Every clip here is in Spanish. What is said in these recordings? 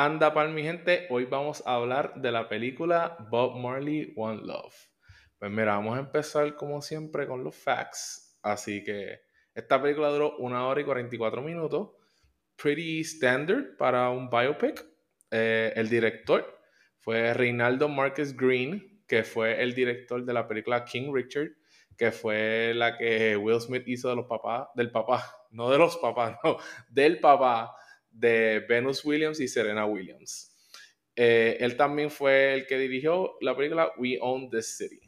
Anda para mi gente, hoy vamos a hablar de la película Bob Marley One Love. Pues mira, vamos a empezar como siempre con los facts. Así que esta película duró una hora y 44 minutos. Pretty standard para un biopic. Eh, el director fue Reinaldo Marcus Green, que fue el director de la película King Richard, que fue la que Will Smith hizo de los papás, del papá, no de los papás, no, del papá de Venus Williams y Serena Williams. Eh, él también fue el que dirigió la película We Own the City.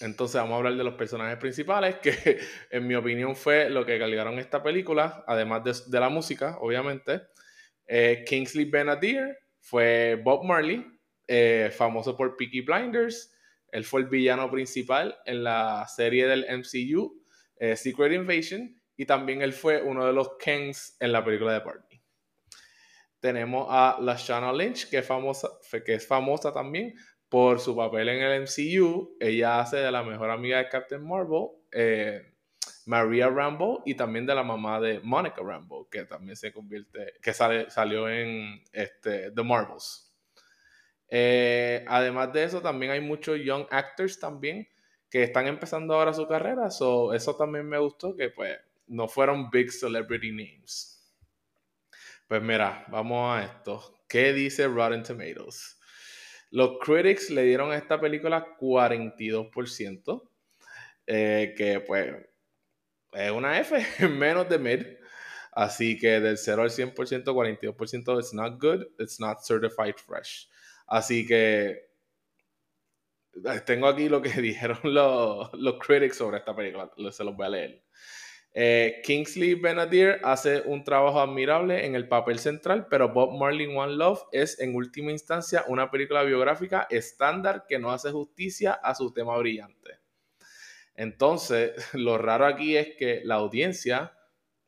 Entonces vamos a hablar de los personajes principales, que en mi opinión fue lo que calibraron esta película, además de, la música, obviamente. Eh, Kingsley Benadir fue Bob Marley, eh, famoso por Peaky Blinders. Él fue el villano principal en la serie del MCU, Secret Invasion, y también él fue uno de los Kings en la película de Barbie. Tenemos a Lashana Lynch, que es famosa, que es famosa también por su papel en el MCU. Ella hace de la mejor amiga de Captain Marvel, eh, Maria Rambo, y también de la mamá de Monica Rambo, que también se convierte, que sale, salió en este, The Marvels. Eh, además de eso, también hay muchos young actors también que están empezando ahora su carrera. So, eso también me gustó, que pues no fueron big celebrity names. Pues mira, vamos a esto. ¿Qué dice Rotten Tomatoes? Los critics le dieron a esta película 42%, eh, que pues es una F, menos de mid. Así que del 0 al 100%, 42% it's not good, it's not certified fresh. Así que eh, tengo aquí lo que dijeron los, los critics sobre esta película, se los voy a leer. Eh, Kingsley Benadir hace un trabajo admirable en el papel central, pero Bob Marley One Love es en última instancia una película biográfica estándar que no hace justicia a su tema brillante. Entonces, lo raro aquí es que la audiencia,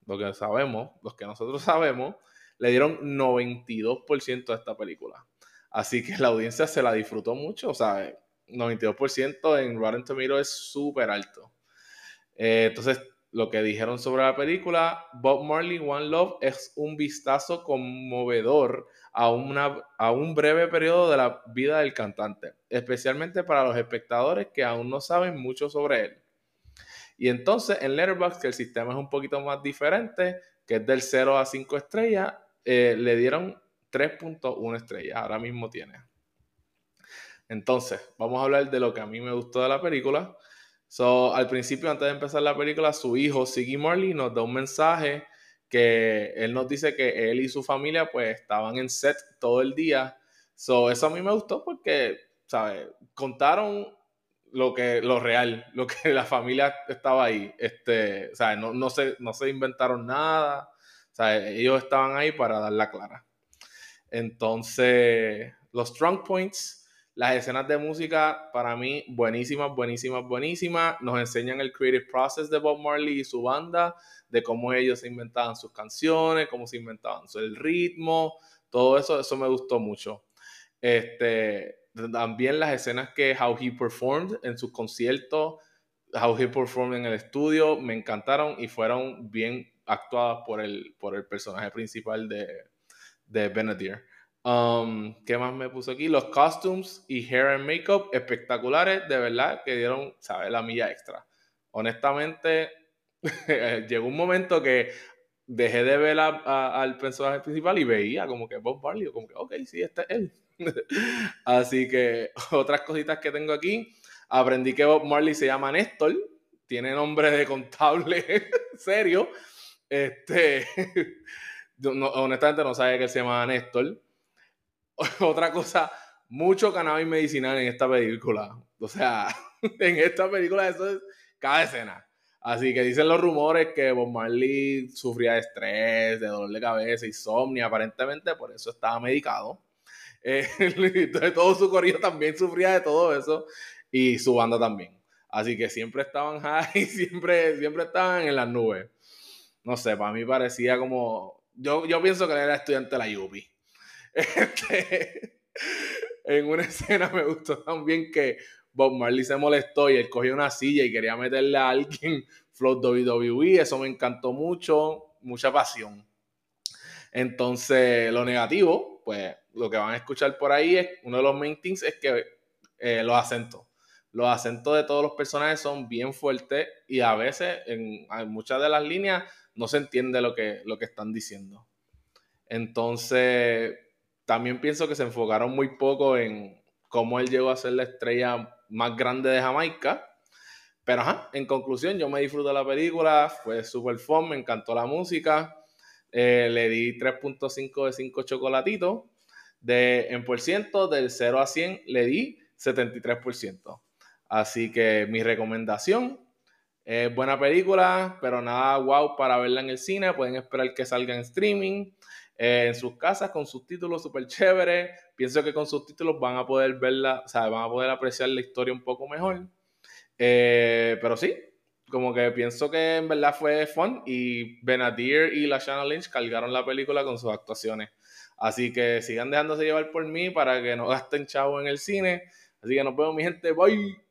lo que sabemos, los que nosotros sabemos, le dieron 92% a esta película. Así que la audiencia se la disfrutó mucho, o sea, 92% en Rotten Tomatoes es súper alto. Eh, entonces, lo que dijeron sobre la película, Bob Marley One Love es un vistazo conmovedor a, una, a un breve periodo de la vida del cantante, especialmente para los espectadores que aún no saben mucho sobre él. Y entonces en Letterboxd, que el sistema es un poquito más diferente, que es del 0 a 5 estrellas, eh, le dieron 3.1 estrellas, ahora mismo tiene. Entonces, vamos a hablar de lo que a mí me gustó de la película. So, al principio, antes de empezar la película, su hijo, Siggy Marley, nos da un mensaje que él nos dice que él y su familia pues estaban en set todo el día. So, eso a mí me gustó porque, ¿sabes? Contaron lo que lo real, lo que la familia estaba ahí. Este, ¿sabes? No, no, se, no se inventaron nada. ¿sabes? Ellos estaban ahí para dar la clara. Entonces, los strong points las escenas de música, para mí, buenísimas, buenísimas, buenísimas. Nos enseñan el creative process de Bob Marley y su banda, de cómo ellos se inventaban sus canciones, cómo se inventaban el ritmo, todo eso, eso me gustó mucho. Este, también las escenas que How He Performed en sus conciertos, How He Performed en el estudio, me encantaron y fueron bien actuadas por el, por el personaje principal de, de. Um, ¿Qué más me puso aquí? Los costumes y hair and makeup espectaculares, de verdad, que dieron, ¿sabes? La milla extra. Honestamente, llegó un momento que dejé de ver al personaje principal y veía como que Bob Marley, como que, ok, sí, este es él. Así que otras cositas que tengo aquí. Aprendí que Bob Marley se llama Néstor, tiene nombre de contable serio. Este, honestamente no sabía que se llama Néstor. otra cosa, mucho cannabis medicinal en esta película. O sea, en esta película eso es cada escena. Así que dicen los rumores que Bob Marley sufría de estrés, de dolor de cabeza, insomnio, aparentemente por eso estaba medicado. Eh, entonces todo su corrido también sufría de todo eso y su banda también. Así que siempre estaban high, siempre, siempre estaban en las nubes. No sé, para mí parecía como... Yo, yo pienso que él era estudiante de la UPI. Este, en una escena me gustó también que Bob Marley se molestó y él cogió una silla y quería meterle a alguien Flow WWE. Eso me encantó mucho, mucha pasión. Entonces, lo negativo, pues lo que van a escuchar por ahí es, uno de los main things es que eh, los acentos. Los acentos de todos los personajes son bien fuertes y a veces en, muchas de las líneas no se entiende lo que, lo que están diciendo. Entonces, también pienso que se enfocaron muy poco en cómo él llegó a ser la estrella más grande de Jamaica. Pero ajá, en conclusión, yo me disfruto de la película, fue super fun, me encantó la música. Eh, le di 3.5 de 5 chocolatitos. De, en por ciento, del 0 a 100, le di 73%. Así que mi recomendación buena película, pero nada wow para verla en el cine. Pueden esperar que salga en streaming, eh, en sus casas con subtítulos súper chévere. Pienso que con subtítulos van a poder verla, o sea, van a poder apreciar la historia un poco mejor. Eh, pero sí, como que pienso que en verdad fue fun y Benadir y la Shanna Lynch cargaron la película con sus actuaciones. Así que sigan dejándose llevar por mí para que no gasten chavo en el cine. Así que nos vemos, mi gente. Bye.